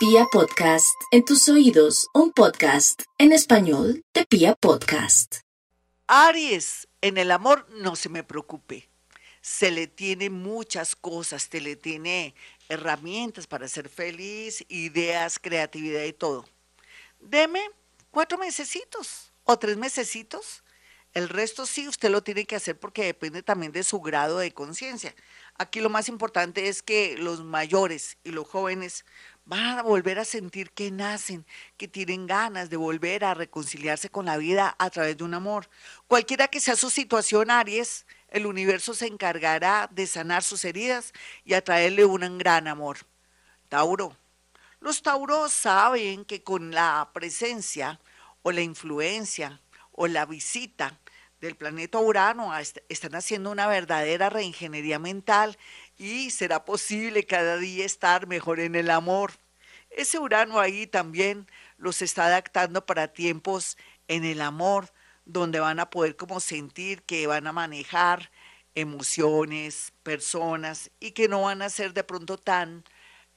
Pia Podcast, en tus oídos, un podcast en español de Pia Podcast. Aries, en el amor no se me preocupe. Se le tiene muchas cosas, se le tiene herramientas para ser feliz, ideas, creatividad y todo. Deme cuatro mesecitos o tres mesecitos. El resto sí, usted lo tiene que hacer porque depende también de su grado de conciencia. Aquí lo más importante es que los mayores y los jóvenes van a volver a sentir que nacen, que tienen ganas de volver a reconciliarse con la vida a través de un amor. Cualquiera que sea su situación, Aries, el universo se encargará de sanar sus heridas y atraerle un gran amor. Tauro. Los Tauros saben que con la presencia o la influencia o la visita del planeta Urano están haciendo una verdadera reingeniería mental y será posible cada día estar mejor en el amor. Ese Urano ahí también los está adaptando para tiempos en el amor, donde van a poder como sentir que van a manejar emociones, personas y que no van a ser de pronto tan,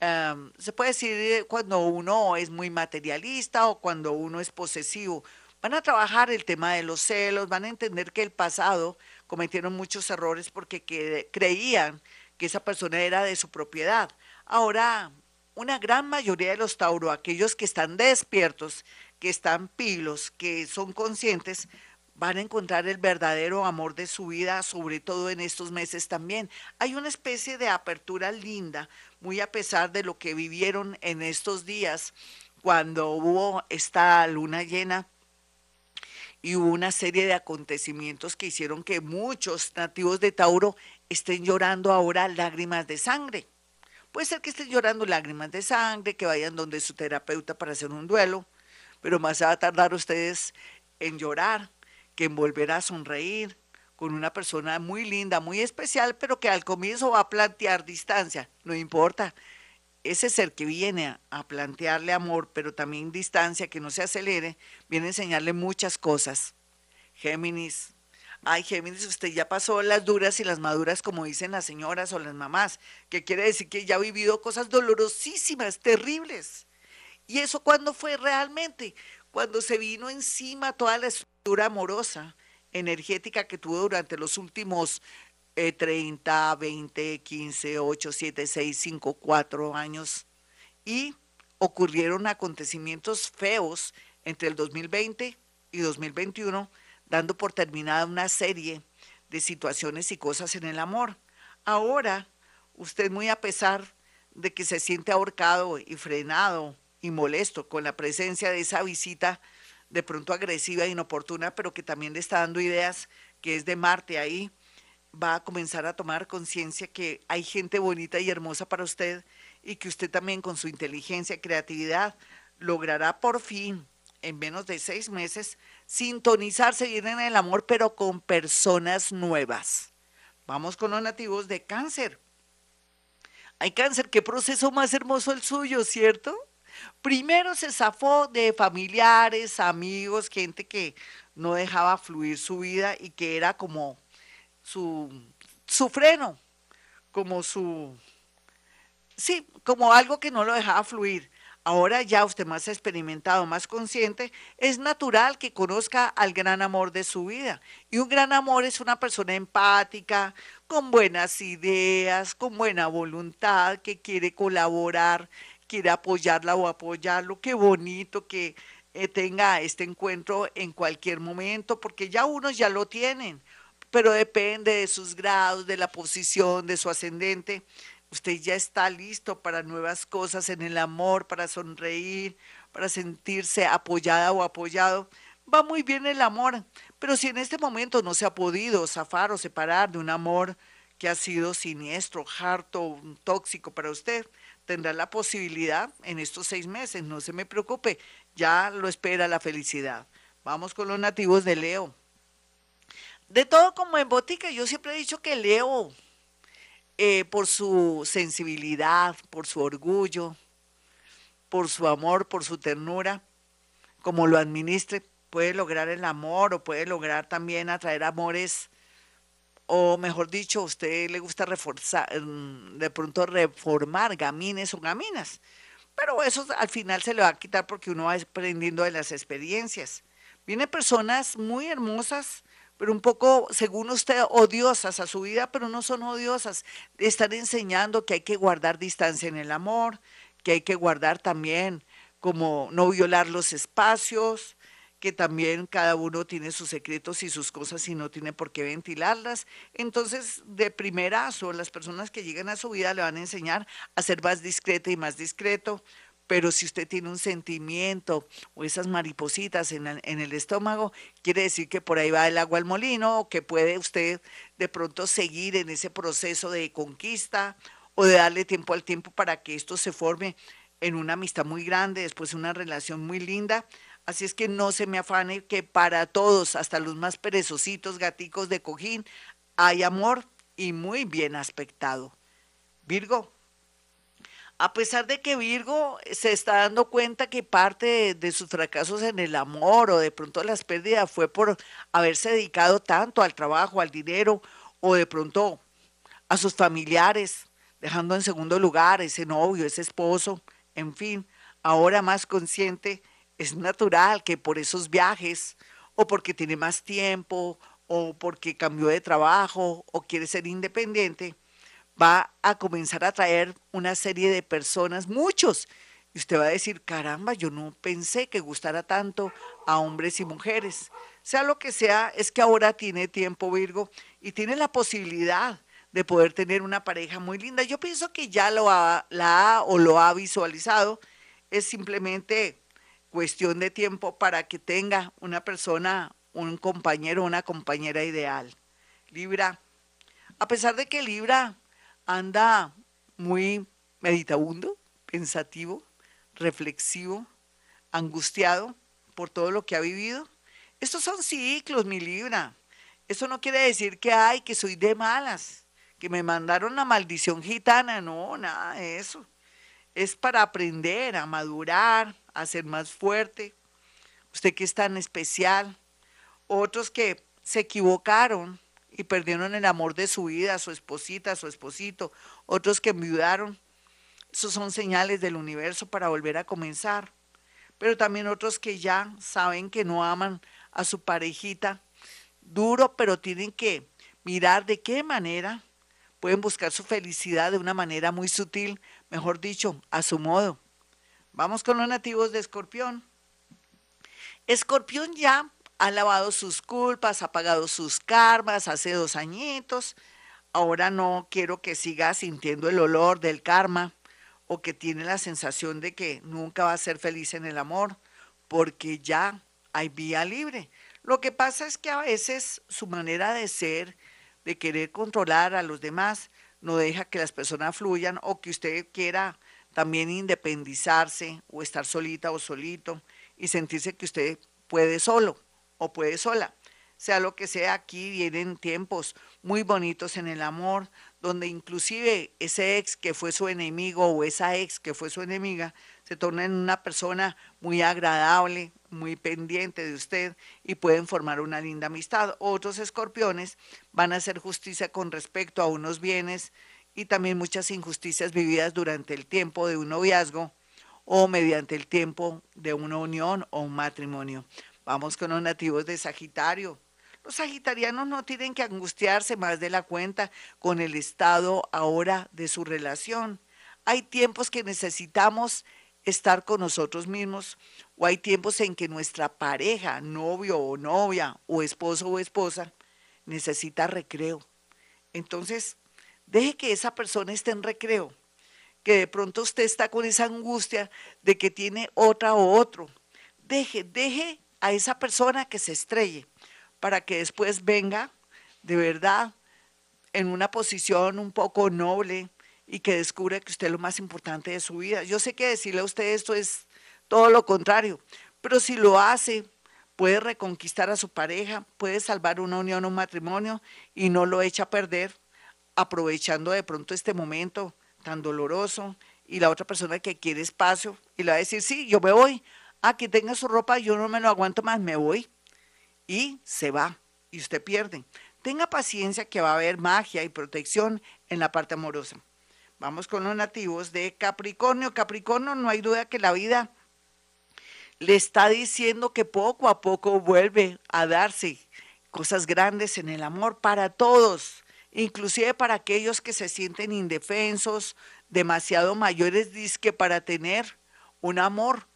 em, se puede decir cuando uno es muy materialista o cuando uno es posesivo. Van a trabajar el tema de los celos, van a entender que el pasado cometieron muchos errores porque creían que esa persona era de su propiedad. Ahora, una gran mayoría de los Tauro, aquellos que están despiertos, que están pilos, que son conscientes, van a encontrar el verdadero amor de su vida, sobre todo en estos meses también. Hay una especie de apertura linda, muy a pesar de lo que vivieron en estos días, cuando hubo esta luna llena y hubo una serie de acontecimientos que hicieron que muchos nativos de Tauro estén llorando ahora lágrimas de sangre. Puede ser que estén llorando lágrimas de sangre, que vayan donde su terapeuta para hacer un duelo, pero más va a tardar ustedes en llorar que en volver a sonreír con una persona muy linda, muy especial, pero que al comienzo va a plantear distancia. No importa, ese ser que viene a, plantearle amor, pero también distancia, que no se acelere, viene a enseñarle muchas cosas. Géminis, ay Géminis, usted ya pasó las duras y las maduras, como dicen las señoras o las mamás, que quiere decir que ya ha vivido cosas dolorosísimas, terribles. ¿Y eso cuándo fue realmente? Cuando se vino encima toda la estructura amorosa, energética que tuvo durante los últimos 30, 20, 15, 8, 7, 6, 5, 4 años y ocurrieron acontecimientos feos entre el 2020 y 2021, dando por terminada una serie de situaciones y cosas en el amor. Ahora, usted muy a pesar de que se siente ahorcado y frenado y molesto con la presencia de esa visita de pronto agresiva e inoportuna, pero que también le está dando ideas que es de Marte ahí, va a comenzar a tomar conciencia que hay gente bonita y hermosa para usted y que usted también con su inteligencia y creatividad logrará por fin, en menos de seis meses, sintonizarse bien en el amor, pero con personas nuevas. Vamos con los nativos de cáncer. Hay cáncer, qué proceso más hermoso el suyo, ¿cierto? Primero se zafó de familiares, amigos, gente que no dejaba fluir su vida y que era como su, su freno, como su, sí, como algo que no lo dejaba fluir. Ahora ya usted más experimentado, más consciente, es natural que conozca al gran amor de su vida. Y un gran amor es una persona empática, con buenas ideas, con buena voluntad, que quiere colaborar, quiere apoyarla o apoyarlo. Qué bonito que eh, tenga este encuentro en cualquier momento, porque ya unos ya lo tienen pero depende de sus grados, de la posición, de su ascendente. Usted ya está listo para nuevas cosas en el amor, para sonreír, para sentirse apoyada o apoyado. Va muy bien el amor, pero si en este momento no se ha podido zafar o separar de un amor que ha sido siniestro, harto, tóxico para usted, tendrá la posibilidad en estos seis meses, no se me preocupe, ya lo espera la felicidad. Vamos con los nativos de Leo de todo como en botica. Yo siempre he dicho que Leo, eh, por su sensibilidad, por su orgullo, por su amor, por su ternura, como lo administre, puede lograr el amor o puede lograr también atraer amores, o mejor dicho, a usted le gusta reforzar, mm, de pronto reformar gamines o gaminas. pero eso al final se le va a quitar porque uno va aprendiendo de las experiencias. Vienen personas muy hermosas, pero un poco, según usted, odiosas a su vida, pero no son odiosas. Están enseñando que hay que guardar distancia en el amor, que hay que guardar también como no violar los espacios, que también cada uno tiene sus secretos y sus cosas y no tiene por qué ventilarlas. Entonces, de primerazo, las personas que llegan a su vida le van a enseñar a ser más discreta y más discreto. Pero si usted tiene un sentimiento o esas maripositas en el, estómago, quiere decir que por ahí va el agua al molino o que puede usted de pronto seguir en ese proceso de conquista o de darle tiempo al tiempo para que esto se forme en una amistad muy grande, después una relación muy linda. Así es que no se me afane que para todos, hasta los más perezositos gaticos de cojín, hay amor y muy bien aspectado. Virgo. A pesar de que Virgo se está dando cuenta que parte de, sus fracasos en el amor o de pronto las pérdidas fue por haberse dedicado tanto al trabajo, al dinero o de pronto a sus familiares, dejando en segundo lugar ese novio, ese esposo, en fin, ahora más consciente, es natural que por esos viajes o porque tiene más tiempo o porque cambió de trabajo o quiere ser independiente, va a comenzar a traer una serie de personas, muchos. Y usted va a decir, caramba, yo no pensé que gustara tanto a hombres y mujeres. Sea lo que sea, es que ahora tiene tiempo Virgo y tiene la posibilidad de poder tener una pareja muy linda. Yo pienso que ya lo ha, la o lo ha visualizado. Es simplemente cuestión de tiempo para que tenga una persona, un compañero, una compañera ideal. Libra, a pesar de que Libra anda muy meditabundo, pensativo, reflexivo, angustiado por todo lo que ha vivido, estos son ciclos, mi Libra. Eso no quiere decir que hay, que soy de malas que me mandaron la maldición gitana, no, nada de eso. Es para aprender a madurar, a ser más fuerte. Usted que es tan especial. Otros que se equivocaron y perdieron el amor de su vida, su esposita, su esposito. Otros que enviudaron. Esos son señales del universo para volver a comenzar. Pero también otros que ya saben que no aman a su parejita duro, pero tienen que mirar de qué manera pueden buscar su felicidad de una manera muy sutil, mejor dicho, a su modo. Vamos con los nativos de Escorpión. Escorpión ya ha lavado sus culpas, ha pagado sus karmas hace dos añitos. Ahora no quiero que siga sintiendo el olor del karma o que tiene la sensación de que nunca va a ser feliz en el amor, porque ya hay vía libre. Lo que pasa es que a veces su manera de ser de querer controlar a los demás, no deja que las personas fluyan o que usted quiera también independizarse o estar solita o solito y sentirse que usted puede solo o puede sola. Sea lo que sea, aquí vienen tiempos muy bonitos en el amor, donde inclusive ese ex que fue su enemigo o esa ex que fue su enemiga se torna en una persona muy agradable, muy pendiente de usted y pueden formar una linda amistad. Otros escorpiones van a hacer justicia con respecto a unos bienes y también muchas injusticias vividas durante el tiempo de un noviazgo o mediante el tiempo de una unión o un matrimonio. Vamos con los nativos de Sagitario. Los sagitarianos no tienen que angustiarse más de la cuenta con el estado ahora de su relación. Hay tiempos que necesitamos estar con nosotros mismos o hay tiempos en que nuestra pareja, novio o novia o esposo o esposa necesita recreo. Entonces, deje que esa persona esté en recreo, que de pronto usted está con esa angustia de que tiene otra o otro. Deje, deje a esa persona que se estrelle para que después venga de verdad en una posición un poco noble, y que descubra que usted es lo más importante de su vida. Yo sé que decirle a usted esto es todo lo contrario, pero si lo hace, puede reconquistar a su pareja, puede salvar una unión, un matrimonio y no lo echa a perder, aprovechando de pronto este momento tan doloroso y la otra persona que quiere espacio y le va a decir, sí, yo me voy, ah, que tenga su ropa, yo no me lo aguanto más, me voy. Y se va y usted pierde. Tenga paciencia que va a haber magia y protección en la parte amorosa. Vamos con los nativos de Capricornio. Capricornio, no hay duda que la vida le está diciendo que poco a poco vuelve a darse cosas grandes en el amor para todos, inclusive para aquellos que se sienten indefensos, demasiado mayores, que para tener un amor.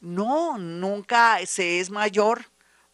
No, nunca se es mayor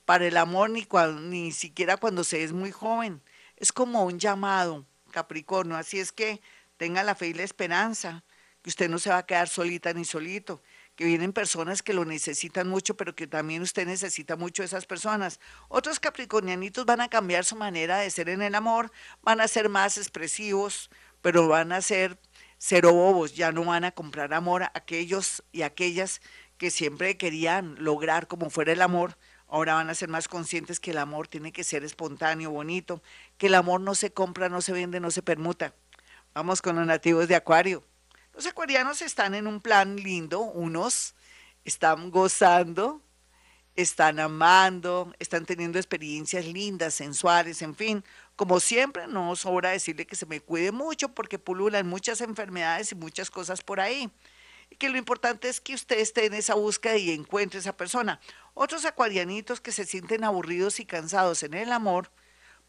para el amor ni, ni siquiera cuando se es muy joven. Es como un llamado, Capricornio. Así es que tenga la fe y la esperanza, que usted no se va a quedar solita ni solito que vienen personas que lo necesitan mucho, pero que también usted necesita mucho de esas personas. Otros capricornianitos van a cambiar su manera de ser en el amor, van a ser más expresivos, pero van a ser cero bobos, ya no van a comprar amor a aquellos y aquellas que siempre querían lograr como fuera el amor, ahora van a ser más conscientes que el amor tiene que ser espontáneo, bonito, que el amor no se compra, no se vende, no se permuta. Vamos con los nativos de Acuario. Los acuarianos están en un plan lindo, unos están gozando, están amando, están teniendo experiencias lindas, sensuales, en fin. Como siempre, no sobra decirle que se me cuide mucho porque pululan muchas enfermedades y muchas cosas por ahí. Que lo importante es que usted esté en esa búsqueda y encuentre esa persona. Otros acuarianitos que se sienten aburridos y cansados en el amor,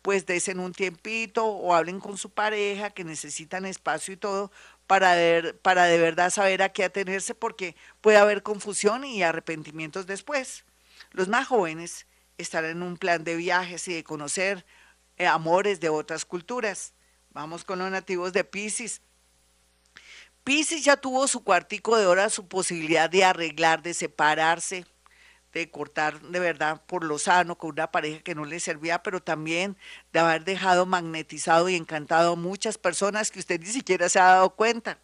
pues desen un tiempito o hablen con su pareja que necesitan espacio y todo, para, para de verdad saber a qué atenerse porque puede haber confusión y arrepentimientos después. Los más jóvenes estarán en un plan de viajes y de conocer eh, amores de otras culturas. Vamos con los nativos de Pisces. Pisces ya tuvo su cuartico de hora, su posibilidad de arreglar, de separarse, de cortar de verdad por lo sano con una pareja que no le servía, pero también de haber dejado magnetizado y encantado a muchas personas que usted ni siquiera se ha dado cuenta.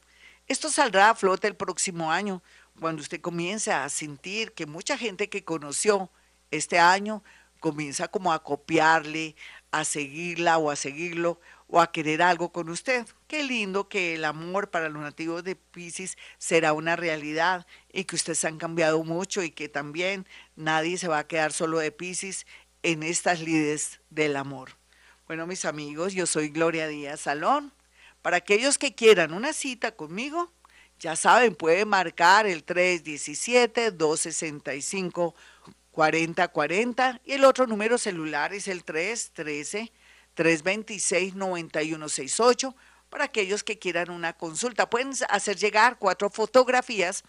Esto saldrá a flote el próximo año, cuando usted comience a sentir que mucha gente que conoció este año comienza como a copiarle, a seguirla o a seguirlo o a querer algo con usted. Qué lindo que el amor para los nativos de Pisces será una realidad y que ustedes han cambiado mucho y que también nadie se va a quedar solo de Pisces en estas lides del amor. Bueno, mis amigos, yo soy Gloria Díaz Salón. Para aquellos que quieran una cita conmigo, ya saben, puede marcar el 317-265-4040 y el otro número celular es el 313 326-9168 para aquellos que quieran una consulta. Pueden hacer llegar cuatro fotografías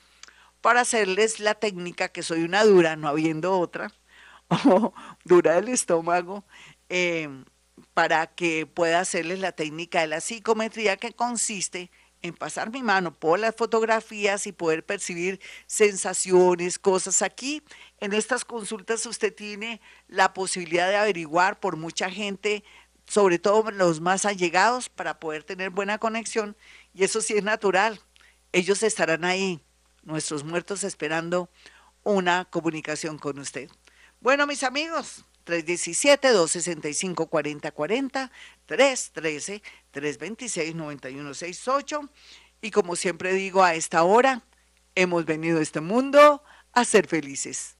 para hacerles la técnica, que soy una dura, no habiendo otra, o dura del estómago, eh, para que pueda hacerles la técnica de la psicometría que consiste en pasar mi mano por las fotografías y poder percibir sensaciones, cosas aquí. En estas consultas usted tiene la posibilidad de averiguar por mucha gente sobre todo los más allegados, para poder tener buena conexión. Y eso sí es natural. Ellos estarán ahí, nuestros muertos, esperando una comunicación con usted. Bueno, mis amigos, 317-265-4040, 313-326-9168. Y como siempre digo, a esta hora hemos venido a este mundo a ser felices.